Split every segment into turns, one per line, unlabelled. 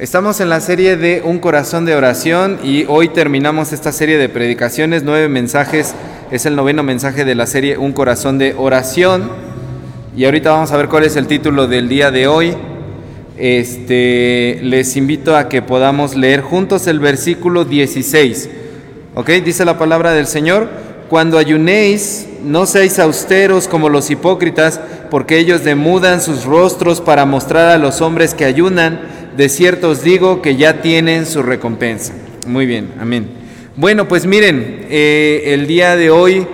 Estamos en la serie de Un corazón de oración y hoy terminamos esta serie de predicaciones, nueve mensajes, es el noveno mensaje de la serie Un corazón de oración y ahorita vamos a ver cuál es el título del día de hoy. Este, les invito a que podamos leer juntos el versículo 16. ¿Ok? Dice la palabra del Señor, cuando ayunéis, no seáis austeros como los hipócritas, porque ellos demudan sus rostros para mostrar a los hombres que ayunan de cierto os digo que ya tienen su recompensa. Muy bien, amén. Bueno, pues miren, eh, el día de hoy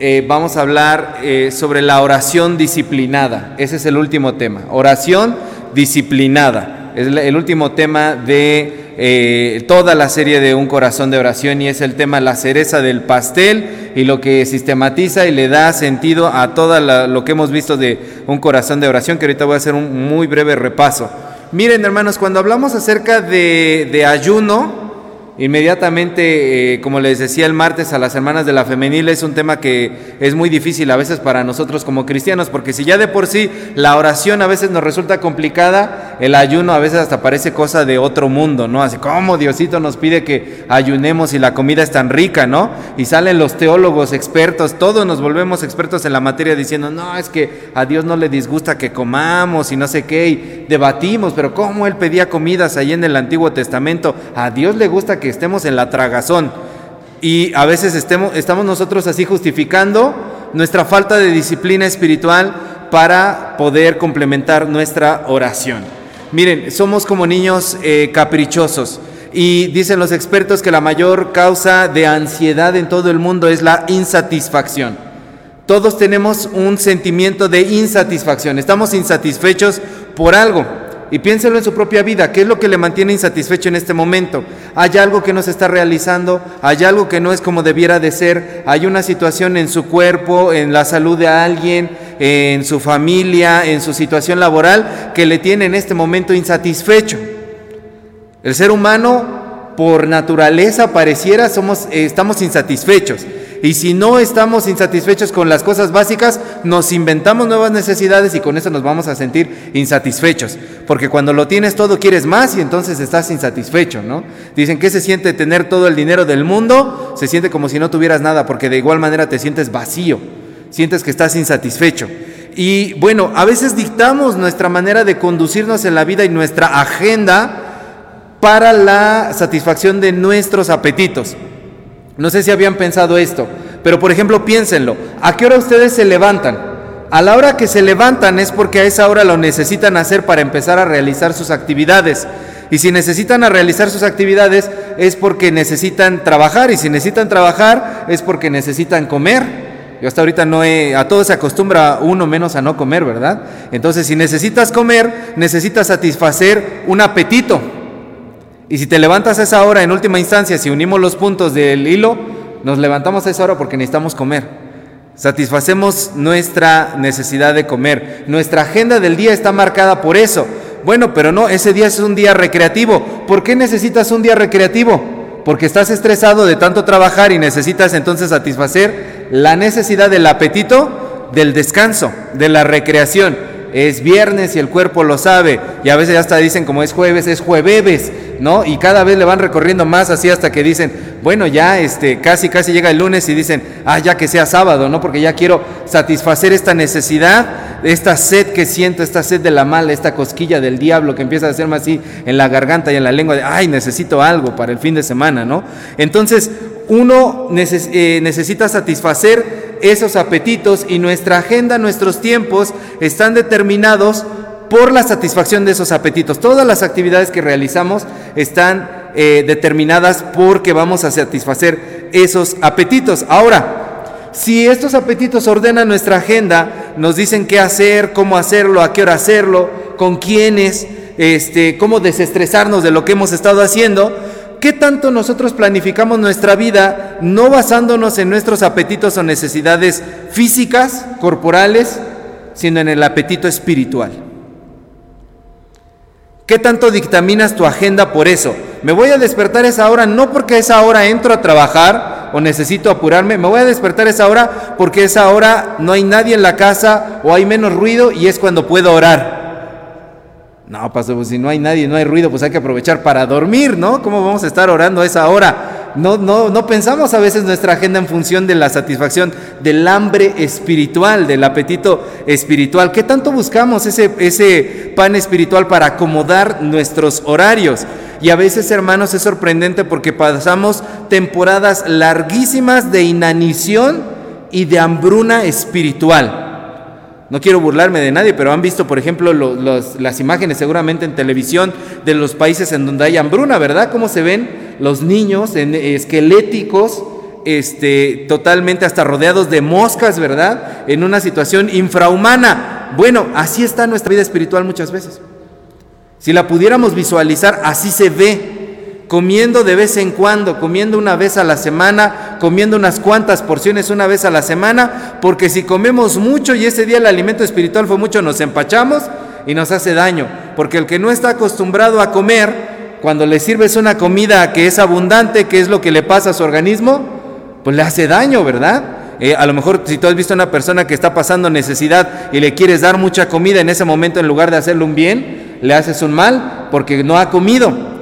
eh, vamos a hablar eh, sobre la oración disciplinada. Ese es el último tema, oración disciplinada. Es el último tema de toda la serie de Un Corazón de Oración y es el tema la cereza del pastel y lo que sistematiza y le da sentido a todo lo que hemos visto de Un Corazón de Oración, que ahorita voy a hacer un muy breve repaso. Miren hermanos, cuando hablamos acerca de, ayuno, Inmediatamente, eh, como les decía el martes a las hermanas de la femenil, es un tema que es muy difícil a veces para nosotros como cristianos, porque si ya de por sí la oración a veces nos resulta complicada, el ayuno a veces hasta parece cosa de otro mundo, ¿no? Así como Diosito nos pide que ayunemos y la comida es tan rica, ¿no? Y salen los teólogos expertos, todos nos volvemos expertos en la materia diciendo, no, es que a Dios no le disgusta que comamos y no sé qué, y debatimos, pero ¿cómo Él pedía comidas ahí en el Antiguo Testamento? A Dios le gusta que estemos en la tragazón. Y a veces estemos, estamos nosotros así justificando nuestra falta de disciplina espiritual para poder complementar nuestra oración. Miren, somos como niños eh, caprichosos y dicen los expertos que la mayor causa de ansiedad en todo el mundo es la insatisfacción. Todos tenemos un sentimiento de insatisfacción, estamos insatisfechos por algo. Y piénselo en su propia vida, ¿qué es lo que le mantiene insatisfecho en este momento? ¿Hay algo que no se está realizando? ¿Hay algo que no es como debiera de ser? ¿Hay una situación en su cuerpo, en la salud de alguien, en su familia, en su situación laboral que le tiene en este momento insatisfecho? El ser humano, por naturaleza, pareciera somos, eh, estamos insatisfechos. Y si no estamos insatisfechos con las cosas básicas, nos inventamos nuevas necesidades y con eso nos vamos a sentir insatisfechos. Porque cuando lo tienes todo quieres más y entonces estás insatisfecho, ¿no? Dicen que se siente tener todo el dinero del mundo, se siente como si no tuvieras nada, porque de igual manera te sientes vacío, sientes que estás insatisfecho. Y bueno, a veces dictamos nuestra manera de conducirnos en la vida y nuestra agenda para la satisfacción de nuestros apetitos. No sé si habían pensado esto, pero por ejemplo piénsenlo. ¿A qué hora ustedes se levantan? A la hora que se levantan es porque a esa hora lo necesitan hacer para empezar a realizar sus actividades. Y si necesitan a realizar sus actividades es porque necesitan trabajar. Y si necesitan trabajar es porque necesitan comer. Yo hasta ahorita no he, a todo se acostumbra uno menos a no comer, ¿verdad? Entonces si necesitas comer, necesitas satisfacer un apetito. Y si te levantas a esa hora, en última instancia, si unimos los puntos del hilo, nos levantamos a esa hora porque necesitamos comer. Satisfacemos nuestra necesidad de comer. Nuestra agenda del día está marcada por eso. Bueno, pero no, ese día es un día recreativo. ¿Por qué necesitas un día recreativo? Porque estás estresado de tanto trabajar y necesitas entonces satisfacer la necesidad del apetito, del descanso, de la recreación. Es viernes y el cuerpo lo sabe. Y a veces hasta dicen como es jueves, es jueves ¿no? Y cada vez le van recorriendo más así hasta que dicen, bueno, ya este, casi, casi llega el lunes y dicen, ah, ya que sea sábado, ¿no? Porque ya quiero satisfacer esta necesidad, esta sed que siento, esta sed de la mala, esta cosquilla del diablo que empieza a hacerme así en la garganta y en la lengua, de, ay, necesito algo para el fin de semana, ¿no? Entonces, uno eh, necesita satisfacer esos apetitos y nuestra agenda, nuestros tiempos están determinados por la satisfacción de esos apetitos. Todas las actividades que realizamos están eh, determinadas porque vamos a satisfacer esos apetitos. Ahora, si estos apetitos ordenan nuestra agenda, nos dicen qué hacer, cómo hacerlo, a qué hora hacerlo, con quiénes, este, cómo desestresarnos de lo que hemos estado haciendo, ¿qué tanto nosotros planificamos nuestra vida no basándonos en nuestros apetitos o necesidades físicas, corporales, sino en el apetito espiritual? ¿Qué tanto dictaminas tu agenda por eso? Me voy a despertar esa hora no porque esa hora entro a trabajar o necesito apurarme, me voy a despertar esa hora porque esa hora no hay nadie en la casa o hay menos ruido y es cuando puedo orar. No, pastor, pues si no hay nadie, no hay ruido, pues hay que aprovechar para dormir, ¿no? ¿Cómo vamos a estar orando a esa hora? No, no, no pensamos a veces nuestra agenda en función de la satisfacción del hambre espiritual, del apetito espiritual. ¿Qué tanto buscamos ese, ese pan espiritual para acomodar nuestros horarios? Y a veces, hermanos, es sorprendente porque pasamos temporadas larguísimas de inanición y de hambruna espiritual. No quiero burlarme de nadie, pero han visto, por ejemplo, las imágenes seguramente en televisión de los países en donde hay hambruna, ¿verdad? Cómo se ven los niños esqueléticos, este, totalmente hasta rodeados de moscas, ¿verdad? En una situación infrahumana. Bueno, así está nuestra vida espiritual muchas veces. Si la pudiéramos visualizar, así se ve comiendo de vez en cuando, comiendo una vez a la semana, comiendo unas cuantas porciones una vez a la semana, porque si comemos mucho y ese día el alimento espiritual fue mucho, nos empachamos y nos hace daño, porque el que no está acostumbrado a comer, cuando le sirves una comida que es abundante, que es lo que le pasa a su organismo, pues le hace daño, ¿verdad? Eh, a lo mejor si tú has visto a una persona que está pasando necesidad y le quieres dar mucha comida en ese momento en lugar de hacerle un bien, le haces un mal porque no ha comido.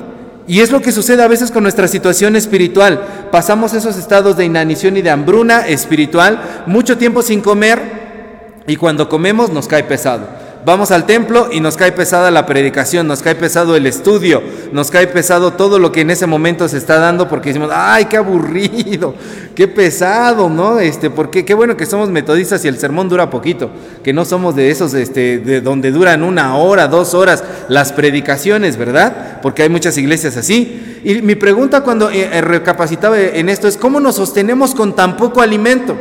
Y es lo que sucede a veces con nuestra situación espiritual. Pasamos esos estados de inanición y de hambruna espiritual, mucho tiempo sin comer y cuando comemos nos cae pesado. Vamos al templo y nos cae pesada la predicación, nos cae pesado el estudio, nos cae pesado todo lo que en ese momento se está dando porque decimos, ay, qué aburrido, qué pesado, ¿no? Este, porque qué bueno que somos metodistas y el sermón dura poquito, que no somos de esos este, de donde duran una hora, dos horas las predicaciones, ¿verdad? Porque hay muchas iglesias así. Y mi pregunta cuando eh, eh, recapacitaba en esto es, ¿cómo nos sostenemos con tan poco alimento?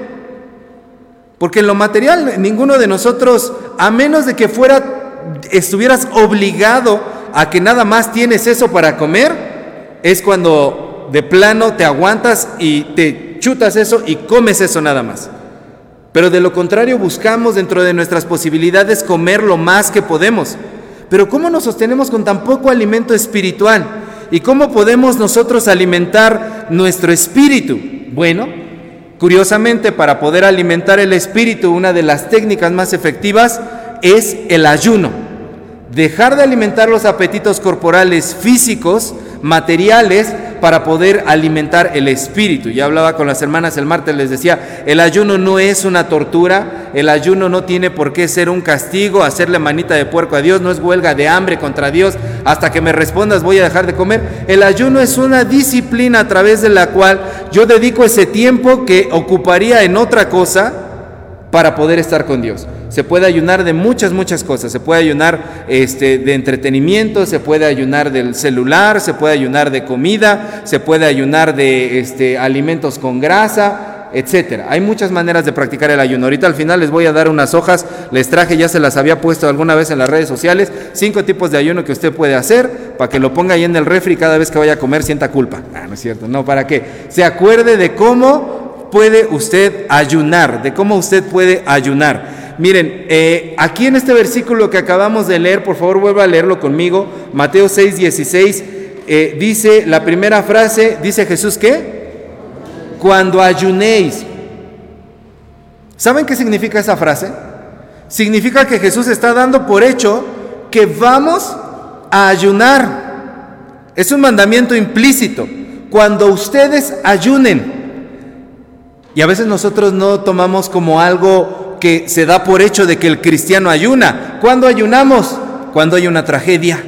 Porque en lo material ninguno de nosotros, a menos de que fuera, estuvieras obligado a que nada más tienes eso para comer, es cuando de plano te aguantas y te chutas eso y comes eso nada más. Pero de lo contrario buscamos dentro de nuestras posibilidades comer lo más que podemos. Pero ¿cómo nos sostenemos con tan poco alimento espiritual? ¿Y cómo podemos nosotros alimentar nuestro espíritu? Bueno, Curiosamente, para poder alimentar el espíritu, una de las técnicas más efectivas es el ayuno. Dejar de alimentar los apetitos corporales físicos, materiales, para poder alimentar el espíritu. Ya hablaba con las hermanas el martes, les decía, el ayuno no es una tortura, el ayuno no tiene por qué ser un castigo, hacerle manita de puerco a Dios, no es huelga de hambre contra Dios, hasta que me respondas voy a dejar de comer. El ayuno es una disciplina a través de la cual yo dedico ese tiempo que ocuparía en otra cosa para poder estar con Dios. Se puede ayunar de muchas, muchas cosas. Se puede ayunar este, de entretenimiento, se puede ayunar del celular, se puede ayunar de comida, se puede ayunar de este, alimentos con grasa, etcétera. Hay muchas maneras de practicar el ayuno. Ahorita al final les voy a dar unas hojas, les traje, ya se las había puesto alguna vez en las redes sociales, cinco tipos de ayuno que usted puede hacer para que lo ponga ahí en el refri cada vez que vaya a comer sienta culpa. Ah, no es cierto, no, para que se acuerde de cómo puede usted ayunar, de cómo usted puede ayunar. Miren, eh, aquí en este versículo que acabamos de leer, por favor vuelva a leerlo conmigo, Mateo 6, 16, eh, dice la primera frase, dice Jesús ¿qué? cuando ayunéis. ¿Saben qué significa esa frase? Significa que Jesús está dando por hecho que vamos a ayunar. Es un mandamiento implícito. Cuando ustedes ayunen. Y a veces nosotros no tomamos como algo que se da por hecho de que el cristiano ayuna. ¿Cuándo ayunamos? Cuando hay una tragedia,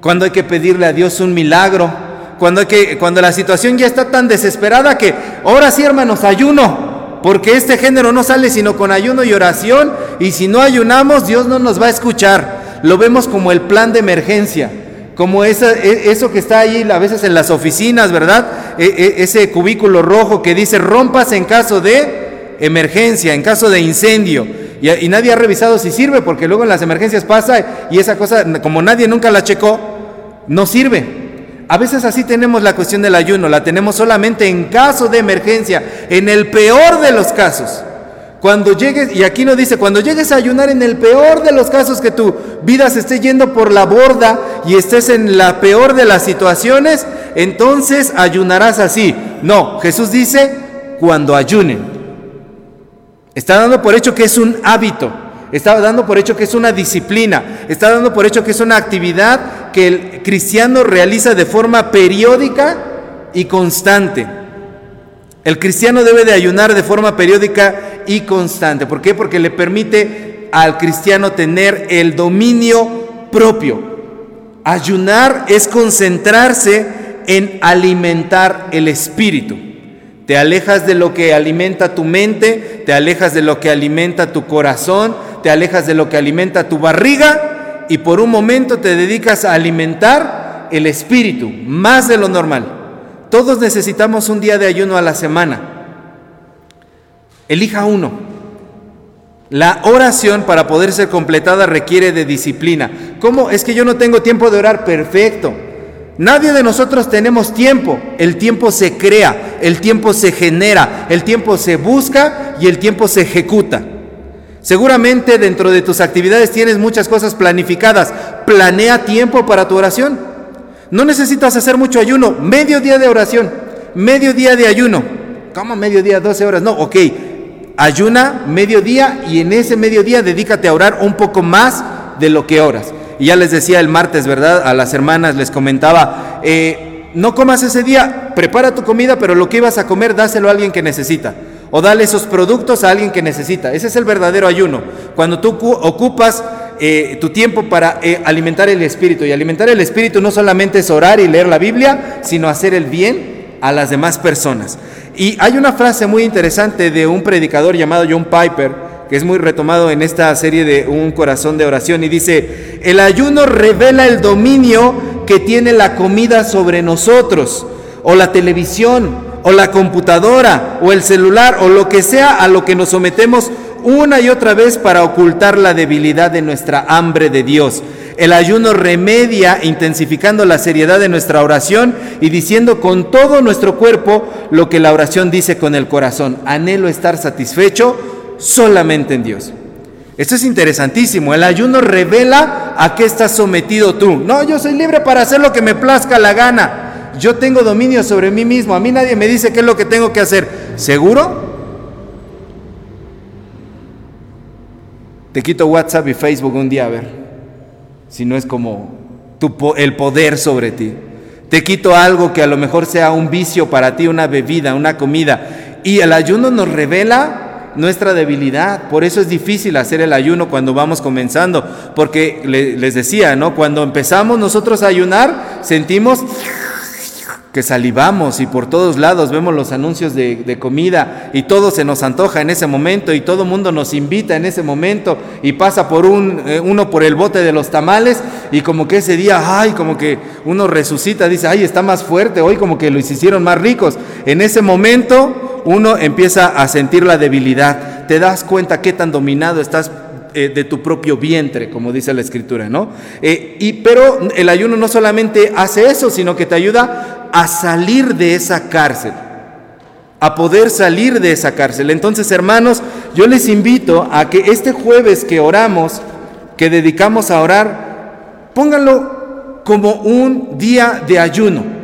cuando hay que pedirle a Dios un milagro, cuando, hay que, cuando la situación ya está tan desesperada que ahora sí hermanos, ayuno, porque este género no sale sino con ayuno y oración, y si no ayunamos Dios no nos va a escuchar. Lo vemos como el plan de emergencia como e, eso que está ahí a veces en las oficinas, ¿verdad? E, e, ese cubículo rojo que dice rompas en caso de emergencia, en caso de incendio, y, nadie ha revisado si sirve, porque luego en las emergencias pasa y esa cosa, como nadie nunca la checó, no sirve. A veces así tenemos la cuestión del ayuno, la tenemos solamente en caso de emergencia, en el peor de los casos. Cuando llegues, y aquí no dice, cuando llegues a ayunar en el peor de los casos que tu vida se esté yendo por la borda y estés en la peor de las situaciones, entonces ayunarás así. No, Jesús dice, cuando ayunen. Está dando por hecho que es un hábito, Está dando por hecho que es una disciplina, está dando por hecho que es una actividad que el cristiano realiza de forma periódica y constante. El cristiano debe de ayunar de forma periódica y constante. ¿Por qué? Porque le permite al cristiano tener el dominio propio. Ayunar es concentrarse en alimentar el espíritu. Te alejas de lo que alimenta tu mente, te alejas de lo que alimenta tu corazón, te alejas de lo que alimenta tu barriga y por un momento te dedicas a alimentar el espíritu, más de lo normal. Todos necesitamos un día de ayuno a la semana. Elija uno. La oración para poder ser completada requiere de disciplina. ¿Cómo? Es que yo no tengo tiempo de orar. Perfecto. Nadie de nosotros tenemos tiempo. El tiempo se crea, el tiempo se genera, el tiempo se busca y el tiempo se ejecuta. Seguramente dentro de tus actividades tienes muchas cosas planificadas. Planea tiempo para tu oración. No necesitas hacer mucho ayuno. Medio día de oración, medio día de ayuno. ¿Cómo medio día? 12 horas. No, ok. Ayuna medio día y en ese medio día dedícate a orar un poco más de lo que oras. Y ya les decía el martes, ¿verdad? A las hermanas les comentaba, eh, no comas ese día, prepara tu comida, pero lo que ibas a comer dáselo a alguien que necesita o dale esos productos a alguien que necesita. Ese es el verdadero ayuno. Cuando tú ocupas eh, tu tiempo para eh, alimentar el espíritu. Y alimentar el espíritu no solamente es orar y leer la Biblia, sino hacer el bien a las demás personas. Y hay una frase muy interesante de un predicador llamado John Piper, que es muy retomado en esta serie de Un corazón de oración, y dice, el ayuno revela el dominio que tiene la comida sobre nosotros, o la televisión, o la computadora o el celular o lo que sea a lo que nos sometemos una y otra vez para ocultar la debilidad de nuestra hambre de Dios. El ayuno remedia intensificando la seriedad de nuestra oración y diciendo con todo nuestro cuerpo lo que la oración dice con el corazón. Anhelo estar satisfecho solamente en Dios. Esto es interesantísimo. El ayuno revela a qué estás sometido tú. No, yo soy libre para hacer lo que me plazca la gana. Yo tengo dominio sobre mí mismo. A mí nadie me dice qué es lo que tengo que hacer. ¿Seguro? Te quito WhatsApp y Facebook un día a ver. Si no es como el poder sobre ti. Te quito algo que a lo mejor sea un vicio para ti, una bebida, una comida. Y el ayuno nos revela nuestra debilidad. Por eso es difícil hacer el ayuno cuando vamos comenzando. Porque les decía, ¿no? Cuando empezamos nosotros a ayunar, sentimos que salivamos y por todos lados vemos los anuncios de, comida y todo se nos antoja en ese momento y todo mundo nos invita en ese momento y pasa por un, eh, uno por el bote de los tamales y como que ese día, ay, como que uno resucita, dice, ay, está más fuerte, hoy como que los hicieron más ricos. En ese momento uno empieza a sentir la debilidad, te das cuenta qué tan dominado estás eh, de tu propio vientre, como dice la escritura, ¿no? Eh, y, pero el ayuno no solamente hace eso, sino que te ayuda a salir de esa cárcel, a poder salir de esa cárcel. Entonces, hermanos, yo les invito a que este jueves que oramos, que dedicamos a orar, pónganlo como un día de ayuno.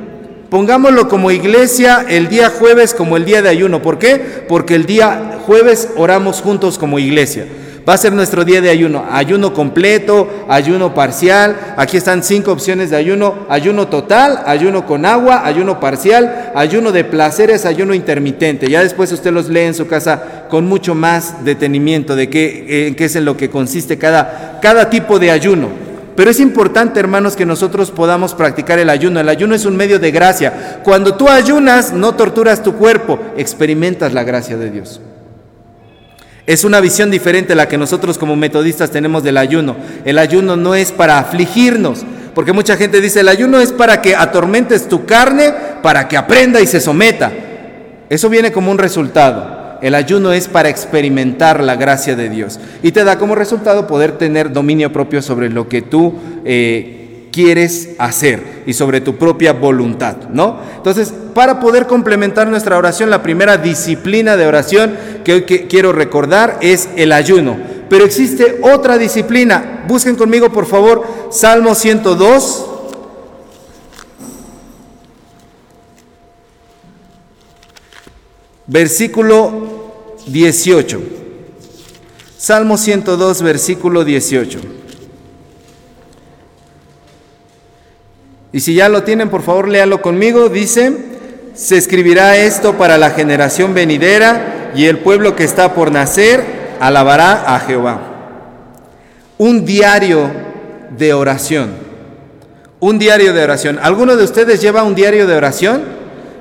Pongámoslo como iglesia el día jueves como el día de ayuno. ¿Por qué? Porque el día jueves oramos juntos como iglesia. Va a ser nuestro día de ayuno. Ayuno completo, ayuno parcial. Aquí están cinco opciones de ayuno. Ayuno total, ayuno con agua, ayuno parcial, ayuno de placeres, ayuno intermitente. Ya después usted los lee en su casa con mucho más detenimiento de qué, qué es en lo que consiste cada, cada tipo de ayuno. Pero es importante, hermanos, que nosotros podamos practicar el ayuno. El ayuno es un medio de gracia. Cuando tú ayunas, no torturas tu cuerpo, experimentas la gracia de Dios. Es una visión diferente a la que nosotros como metodistas tenemos del ayuno. El ayuno no es para afligirnos, porque mucha gente dice, el ayuno es para que atormentes tu carne, para que aprenda y se someta. Eso viene como un resultado. El ayuno es para experimentar la gracia de Dios y te da como resultado poder tener dominio propio sobre lo que tú eh, quieres hacer y sobre tu propia voluntad, ¿no? Entonces, para poder complementar nuestra oración, la primera disciplina de oración que hoy quiero recordar es el ayuno. Pero existe otra disciplina. Busquen conmigo, por favor, Salmo 102. Versículo 18. Salmo 102, versículo 18. Y si ya lo tienen, por favor, léalo conmigo. Dice, se escribirá esto para la generación venidera y el pueblo que está por nacer alabará a Jehová. Un diario de oración. Un diario de oración. ¿Alguno de ustedes lleva un diario de oración?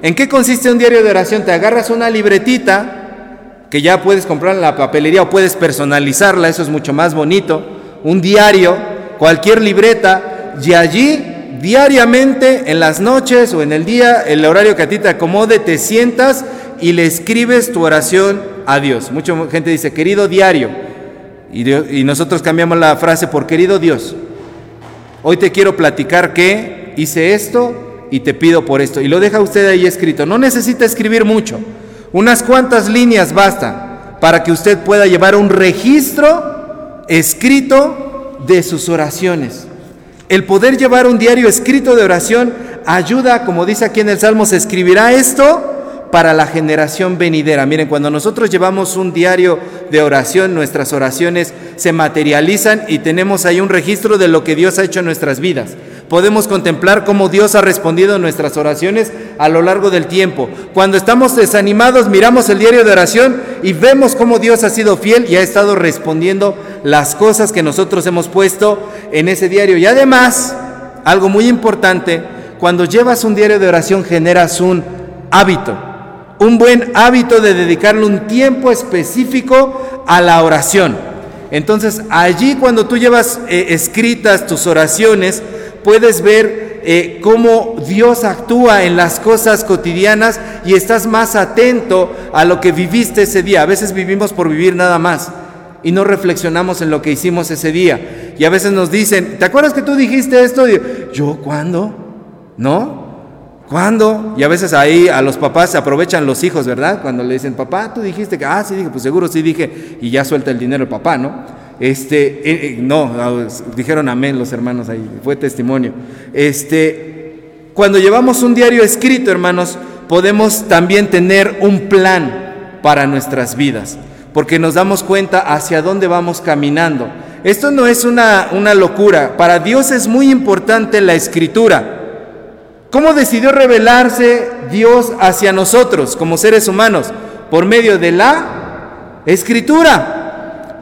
¿En qué consiste un diario de oración? Te agarras una libretita que ya puedes comprar en la papelería o puedes personalizarla, eso es mucho más bonito. Un diario, cualquier libreta, y allí diariamente en las noches o en el día, el horario que a ti te acomode, te sientas y le escribes tu oración a Dios. Mucha gente dice, querido diario, y, nosotros cambiamos la frase por querido Dios. Hoy te quiero platicar que hice esto y te pido por esto. Y lo deja usted ahí escrito. No necesita escribir mucho. Unas cuantas líneas basta para que usted pueda llevar un registro escrito de sus oraciones. El poder llevar un diario escrito de oración ayuda, como dice aquí en el Salmo, se escribirá esto para la generación venidera. Miren, cuando nosotros llevamos un diario de oración, nuestras oraciones se materializan y tenemos ahí un registro de lo que Dios ha hecho en nuestras vidas podemos contemplar cómo Dios ha respondido a nuestras oraciones a lo largo del tiempo. Cuando estamos desanimados, miramos el diario de oración y vemos cómo Dios ha sido fiel y ha estado respondiendo las cosas que nosotros hemos puesto en ese diario. Y además, algo muy importante, cuando llevas un diario de oración generas un hábito, un buen hábito de dedicarle un tiempo específico a la oración. Entonces, allí cuando tú llevas eh, escritas tus oraciones, puedes ver eh, cómo Dios actúa en las cosas cotidianas y estás más atento a lo que viviste ese día. A veces vivimos por vivir nada más y no reflexionamos en lo que hicimos ese día. Y a veces nos dicen, ¿te acuerdas que tú dijiste esto? Yo, ¿cuándo? ¿No? ¿Cuándo? Y a veces ahí a los papás se aprovechan los hijos, ¿verdad? Cuando le dicen, papá, tú dijiste que, ah, sí, dije, pues seguro sí dije, y ya suelta el dinero el papá, ¿no? Este, eh, eh, no, ah, dijeron amén los hermanos ahí, fue testimonio. Este, cuando llevamos un diario escrito, hermanos, podemos también tener un plan para nuestras vidas, porque nos damos cuenta hacia dónde vamos caminando. Esto no es una, una locura, para Dios es muy importante la escritura. ¿Cómo decidió revelarse Dios hacia nosotros como seres humanos? Por medio de la escritura.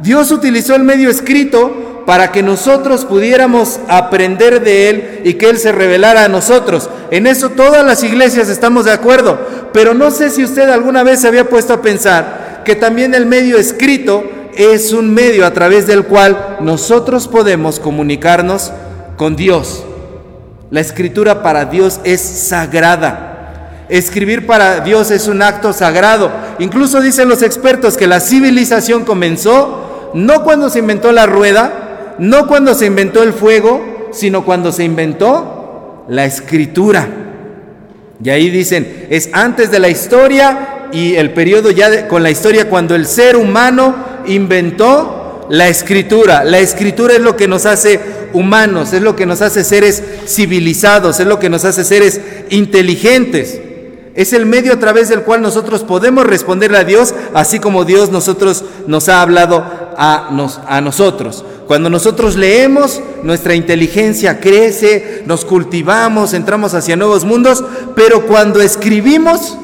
Dios utilizó el medio escrito para que nosotros pudiéramos aprender de Él y que Él se revelara a nosotros. En eso todas las iglesias estamos de acuerdo, pero no sé si usted alguna vez se había puesto a pensar que también el medio escrito es un medio a través del cual nosotros podemos comunicarnos con Dios. La escritura para Dios es sagrada. Escribir para Dios es un acto sagrado. Incluso dicen los expertos que la civilización comenzó no cuando se inventó la rueda, no cuando se inventó el fuego, sino cuando se inventó la escritura. Y ahí dicen, es antes de la historia y el periodo ya con la historia cuando el ser humano inventó la escritura. La escritura es lo que nos hace humanos, es lo que nos hace seres civilizados, es lo que nos hace seres inteligentes. Es el medio a través del cual nosotros podemos responderle a Dios, así como Dios nosotros nos ha hablado a, a nosotros. Cuando nosotros leemos, nuestra inteligencia crece, nos cultivamos, entramos hacia nuevos mundos, pero cuando escribimos,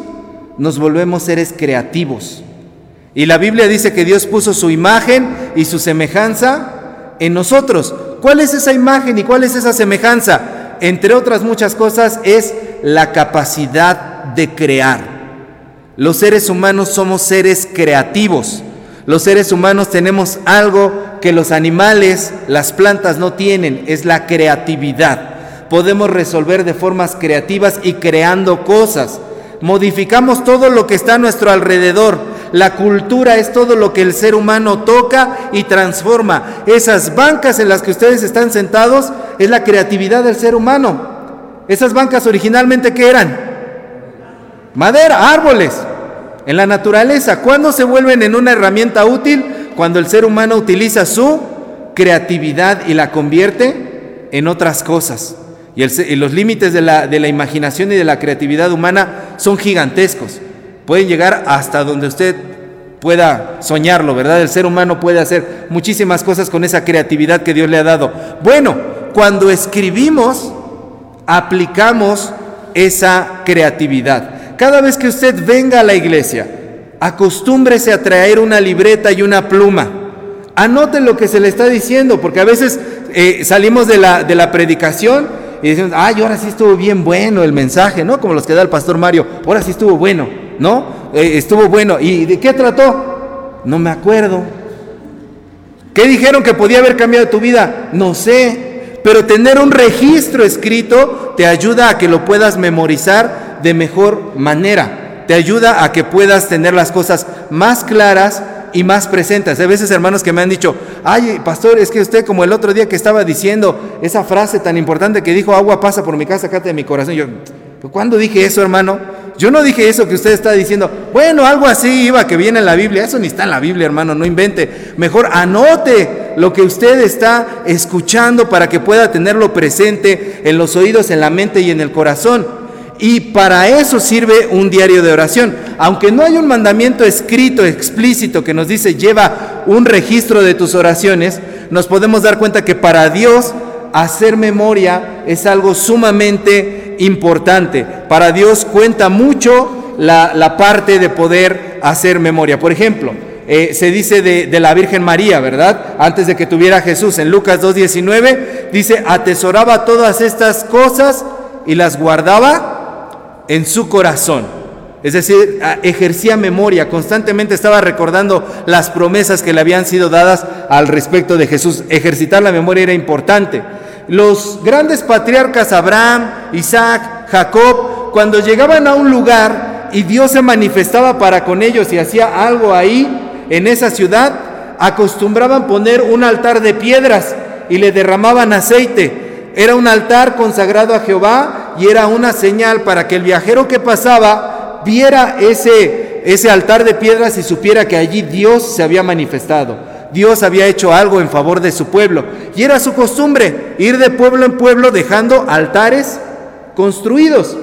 nos volvemos seres creativos. Y la Biblia dice que Dios puso su imagen y su semejanza en nosotros. ¿Cuál es esa imagen y cuál es esa semejanza? Entre otras muchas cosas es la capacidad de crear. Los seres humanos somos seres creativos. Los seres humanos tenemos algo que los animales, las plantas no tienen, es la creatividad. Podemos resolver de formas creativas y creando cosas. Modificamos todo lo que está a nuestro alrededor. La cultura es todo lo que el ser humano toca y transforma. Esas bancas en las que ustedes están sentados es la creatividad del ser humano. Esas bancas originalmente ¿qué eran? Madera, árboles. En la naturaleza, ¿cuándo se vuelven en una herramienta útil? Cuando el ser humano utiliza su creatividad y la convierte en otras cosas. Y, los límites de la, de la imaginación y de la creatividad humana son gigantescos. Pueden llegar hasta donde usted pueda soñarlo, ¿verdad? El ser humano puede hacer muchísimas cosas con esa creatividad que Dios le ha dado. Bueno, cuando escribimos, aplicamos esa creatividad. Cada vez que usted venga a la iglesia, acostúmbrese a traer una libreta y una pluma. Anote lo que se le está diciendo, porque a veces eh, salimos de la, de la predicación y decimos, ay, ahora sí estuvo bien bueno el mensaje, ¿no? Como los que da el pastor Mario, ahora sí estuvo bueno, ¿no? Eh, estuvo bueno. ¿Y de qué trató? No me acuerdo. ¿Qué dijeron que podía haber cambiado tu vida? No sé. Pero tener un registro escrito te ayuda a que lo puedas memorizar de mejor manera. Te ayuda a que puedas tener las cosas más claras y más presentes. Hay veces hermanos que me han dicho, ay, pastor, es que usted como el otro día que estaba diciendo esa frase tan importante que dijo, agua pasa por mi casa, acá de mi corazón. Yo, ¿cuándo dije eso, hermano? Yo no dije eso que usted está diciendo. Bueno, algo así iba que viene en la Biblia. Eso ni está en la Biblia, hermano, no invente. Mejor anote lo que usted está escuchando para que pueda tenerlo presente en los oídos, en la mente y en el corazón. Y para eso sirve un diario de oración. Aunque no hay un mandamiento escrito, explícito, que nos dice lleva un registro de tus oraciones, nos podemos dar cuenta que para Dios hacer memoria es algo sumamente importante. Para Dios cuenta mucho la, parte de poder hacer memoria. Por ejemplo, eh, se dice de, de, la Virgen María, ¿verdad? Antes de que tuviera Jesús, en Lucas 2.19, dice, atesoraba todas estas cosas y las guardaba en su corazón. Es decir, ejercía memoria, constantemente estaba recordando las promesas que le habían sido dadas al respecto de Jesús. Ejercitar la memoria era importante. Los grandes patriarcas Abraham, Isaac, Jacob, cuando llegaban a un lugar y Dios se manifestaba para con ellos y hacía algo ahí, en esa ciudad, acostumbraban poner un altar de piedras y le derramaban aceite. Era un altar consagrado a Jehová y era una señal para que el viajero que pasaba viera ese, ese altar de piedras y supiera que allí Dios se había manifestado. Dios había hecho algo en favor de su pueblo. Y era su costumbre ir de pueblo en pueblo dejando altares construidos.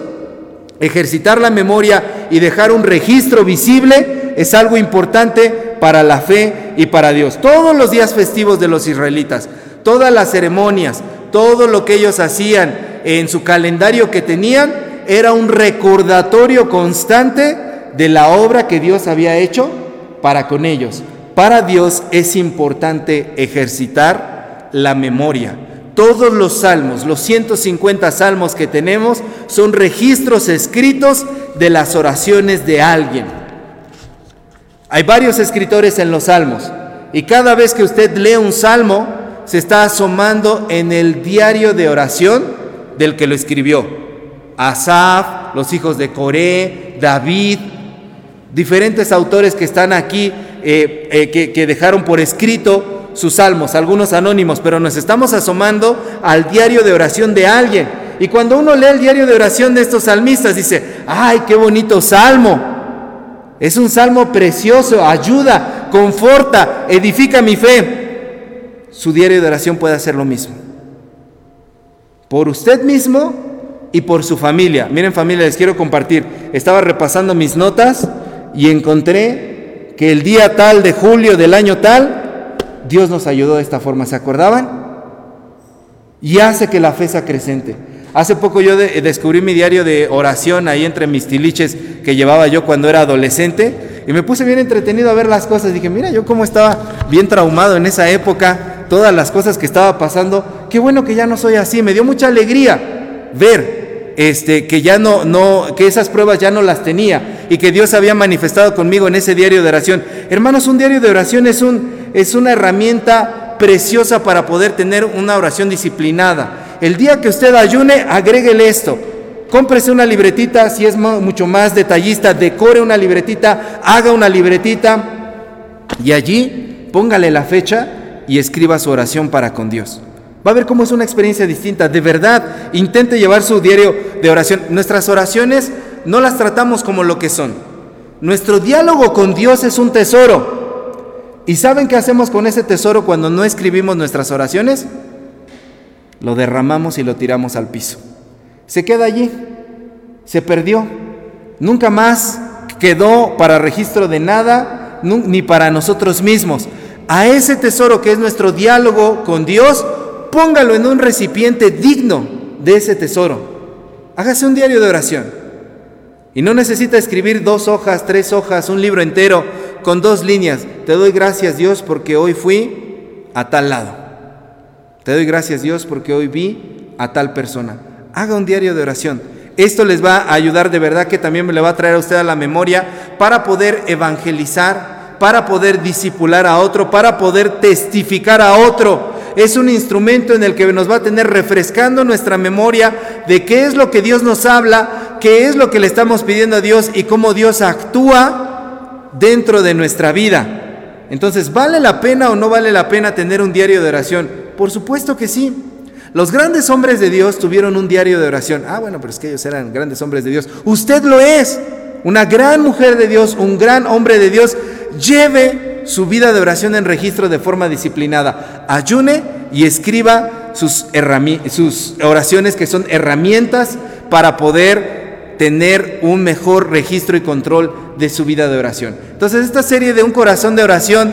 Ejercitar la memoria y dejar un registro visible es algo importante para la fe y para Dios. Todos los días festivos de los israelitas, todas las ceremonias, todo lo que ellos hacían en su calendario que tenían, era un recordatorio constante de la obra que Dios había hecho para con ellos. Para Dios es importante ejercitar la memoria. Todos los salmos, los 150 salmos que tenemos, son registros escritos de las oraciones de alguien. Hay varios escritores en los salmos y cada vez que usted lee un salmo, se está asomando en el diario de oración del que lo escribió. Asaf, los hijos de Coré, David, diferentes autores que están aquí eh, eh, que, dejaron por escrito sus salmos, algunos anónimos, pero nos estamos asomando al diario de oración de alguien. Y cuando uno lee el diario de oración de estos salmistas, dice, ay, qué bonito salmo. Es un salmo precioso, ayuda, conforta, edifica mi fe. Su diario de oración puede hacer lo mismo. Por usted mismo y por su familia. Miren familia, les quiero compartir. Estaba repasando mis notas y encontré que el día tal de julio del año tal, Dios nos ayudó de esta forma, ¿se acordaban? Y hace que la fe sea creciente. Hace poco yo descubrí mi diario de oración ahí entre mis tiliches que llevaba yo cuando era adolescente y me puse bien entretenido a ver las cosas. Dije, mira, yo cómo estaba bien traumado en esa época, todas las cosas que estaba pasando. Qué bueno que ya no soy así. Me dio mucha alegría ver este, que ya no, no, que esas pruebas ya no las tenía y que Dios había manifestado conmigo en ese diario de oración. Hermanos, un diario de oración es, un, es una herramienta preciosa para poder tener una oración disciplinada. El día que usted ayune, agréguele esto. Cómprese una libretita, si es mucho más detallista, decore una libretita, haga una libretita y allí póngale la fecha y escriba su oración para con Dios. Va a ver cómo es una experiencia distinta. De verdad, intente llevar su diario de oración. Nuestras oraciones no las tratamos como lo que son. Nuestro diálogo con Dios es un tesoro. ¿Y saben qué hacemos con ese tesoro cuando no escribimos nuestras oraciones? Lo derramamos y lo tiramos al piso. Se queda allí. Se perdió. Nunca más quedó para registro de nada ni para nosotros mismos. A ese tesoro que es nuestro diálogo con Dios, póngalo en un recipiente digno de ese tesoro. Hágase un diario de oración. Y no necesita escribir dos hojas, tres hojas, un libro entero con dos líneas. Te doy gracias Dios porque hoy fui a tal lado. Te doy gracias Dios porque hoy vi a tal persona. Haga un diario de oración. Esto les va a ayudar de verdad que también me le va a traer a usted a la memoria para poder evangelizar, para poder disipular a otro, para poder testificar a otro es un instrumento en el que nos va a tener refrescando nuestra memoria de qué es lo que Dios nos habla, qué es lo que le estamos pidiendo a Dios y cómo Dios actúa dentro de nuestra vida. Entonces, ¿vale la pena o no vale la pena tener un diario de oración? Por supuesto que sí. Los grandes hombres de Dios tuvieron un diario de oración. Ah, bueno, pero es que ellos eran grandes hombres de Dios. Usted lo es. Una gran mujer de Dios, un gran hombre de Dios. Lleve su vida de oración en registro de forma disciplinada. Ayune y escriba sus, sus oraciones que son herramientas para poder tener un mejor registro y control de su vida de oración. Entonces, esta serie de un corazón de oración,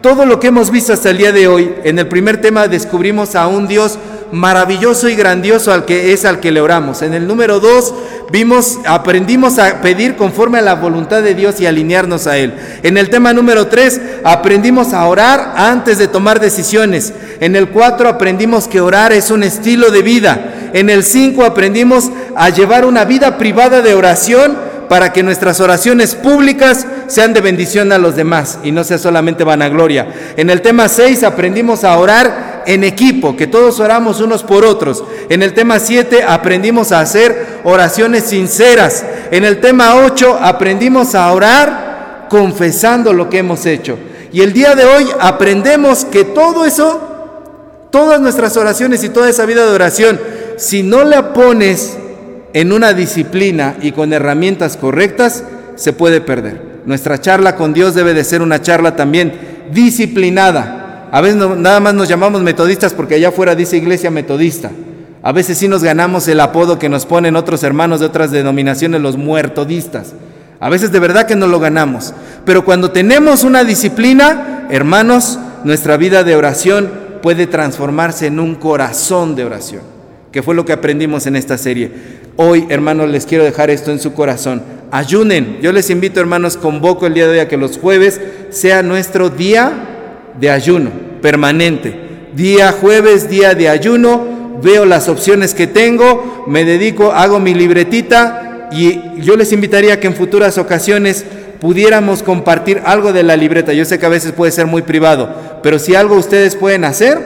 todo lo que hemos visto hasta el día de hoy, en el primer tema descubrimos a un Dios maravilloso y grandioso al que es al que le oramos. En el número dos vimos, aprendimos a pedir conforme a la voluntad de Dios y alinearnos a Él. En el tema número tres aprendimos a orar antes de tomar decisiones. En el cuatro aprendimos que orar es un estilo de vida. En el cinco aprendimos a llevar una vida privada de oración para que nuestras oraciones públicas sean de bendición a los demás y no sea solamente vanagloria. En el tema 6 aprendimos a orar en equipo, que todos oramos unos por otros. En el tema 7 aprendimos a hacer oraciones sinceras. En el tema 8 aprendimos a orar confesando lo que hemos hecho. Y el día de hoy aprendemos que todo eso, todas nuestras oraciones y toda esa vida de oración, si no la pones en una disciplina y con herramientas correctas, se puede perder. Nuestra charla con Dios debe de ser una charla también disciplinada. A veces nada más nos llamamos metodistas porque allá afuera dice iglesia metodista. A veces sí nos ganamos el apodo que nos ponen otros hermanos de otras denominaciones, los muertodistas. A veces de verdad que no lo ganamos. Pero cuando tenemos una disciplina, hermanos, nuestra vida de oración puede transformarse en un corazón de oración, que fue lo que aprendimos en esta serie. Hoy, hermanos, les quiero dejar esto en su corazón. Ayunen. Yo les invito, hermanos, convoco el día de hoy a que los jueves sea nuestro día de ayuno permanente. Día jueves, día de ayuno. Veo las opciones que tengo, me dedico, hago mi libretita y yo les invitaría que en futuras ocasiones pudiéramos compartir algo de la libreta. Yo sé que a veces puede ser muy privado, pero si algo ustedes pueden hacer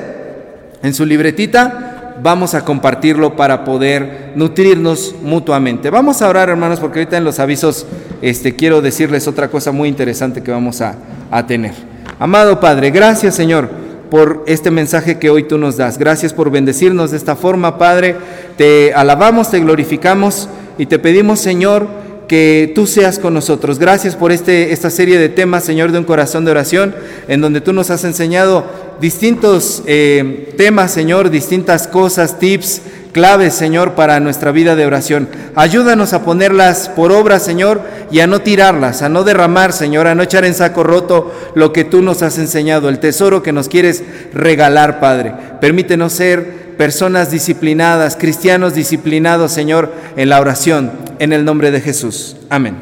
en su libretita, vamos a compartirlo para poder nutrirnos mutuamente. Vamos a orar, hermanos, porque ahorita en los avisos este, quiero decirles otra cosa muy interesante que vamos a, a tener. Amado Padre, gracias, Señor, por este mensaje que hoy tú nos das. Gracias por bendecirnos de esta forma, Padre. Te alabamos, te glorificamos y te pedimos, Señor, que tú seas con nosotros. Gracias por este, esta serie de temas, Señor, de un corazón de oración, en donde tú nos has enseñado distintos eh, temas, Señor, distintas cosas, tips, claves, Señor, para nuestra vida de oración. Ayúdanos a ponerlas por obra, Señor, y a no tirarlas, a no derramar, Señor, a no echar en saco roto lo que tú nos has enseñado, el tesoro que nos quieres regalar, Padre. Permítenos ser personas disciplinadas, cristianos disciplinados, Señor, en la oración, en el nombre de Jesús. Amén.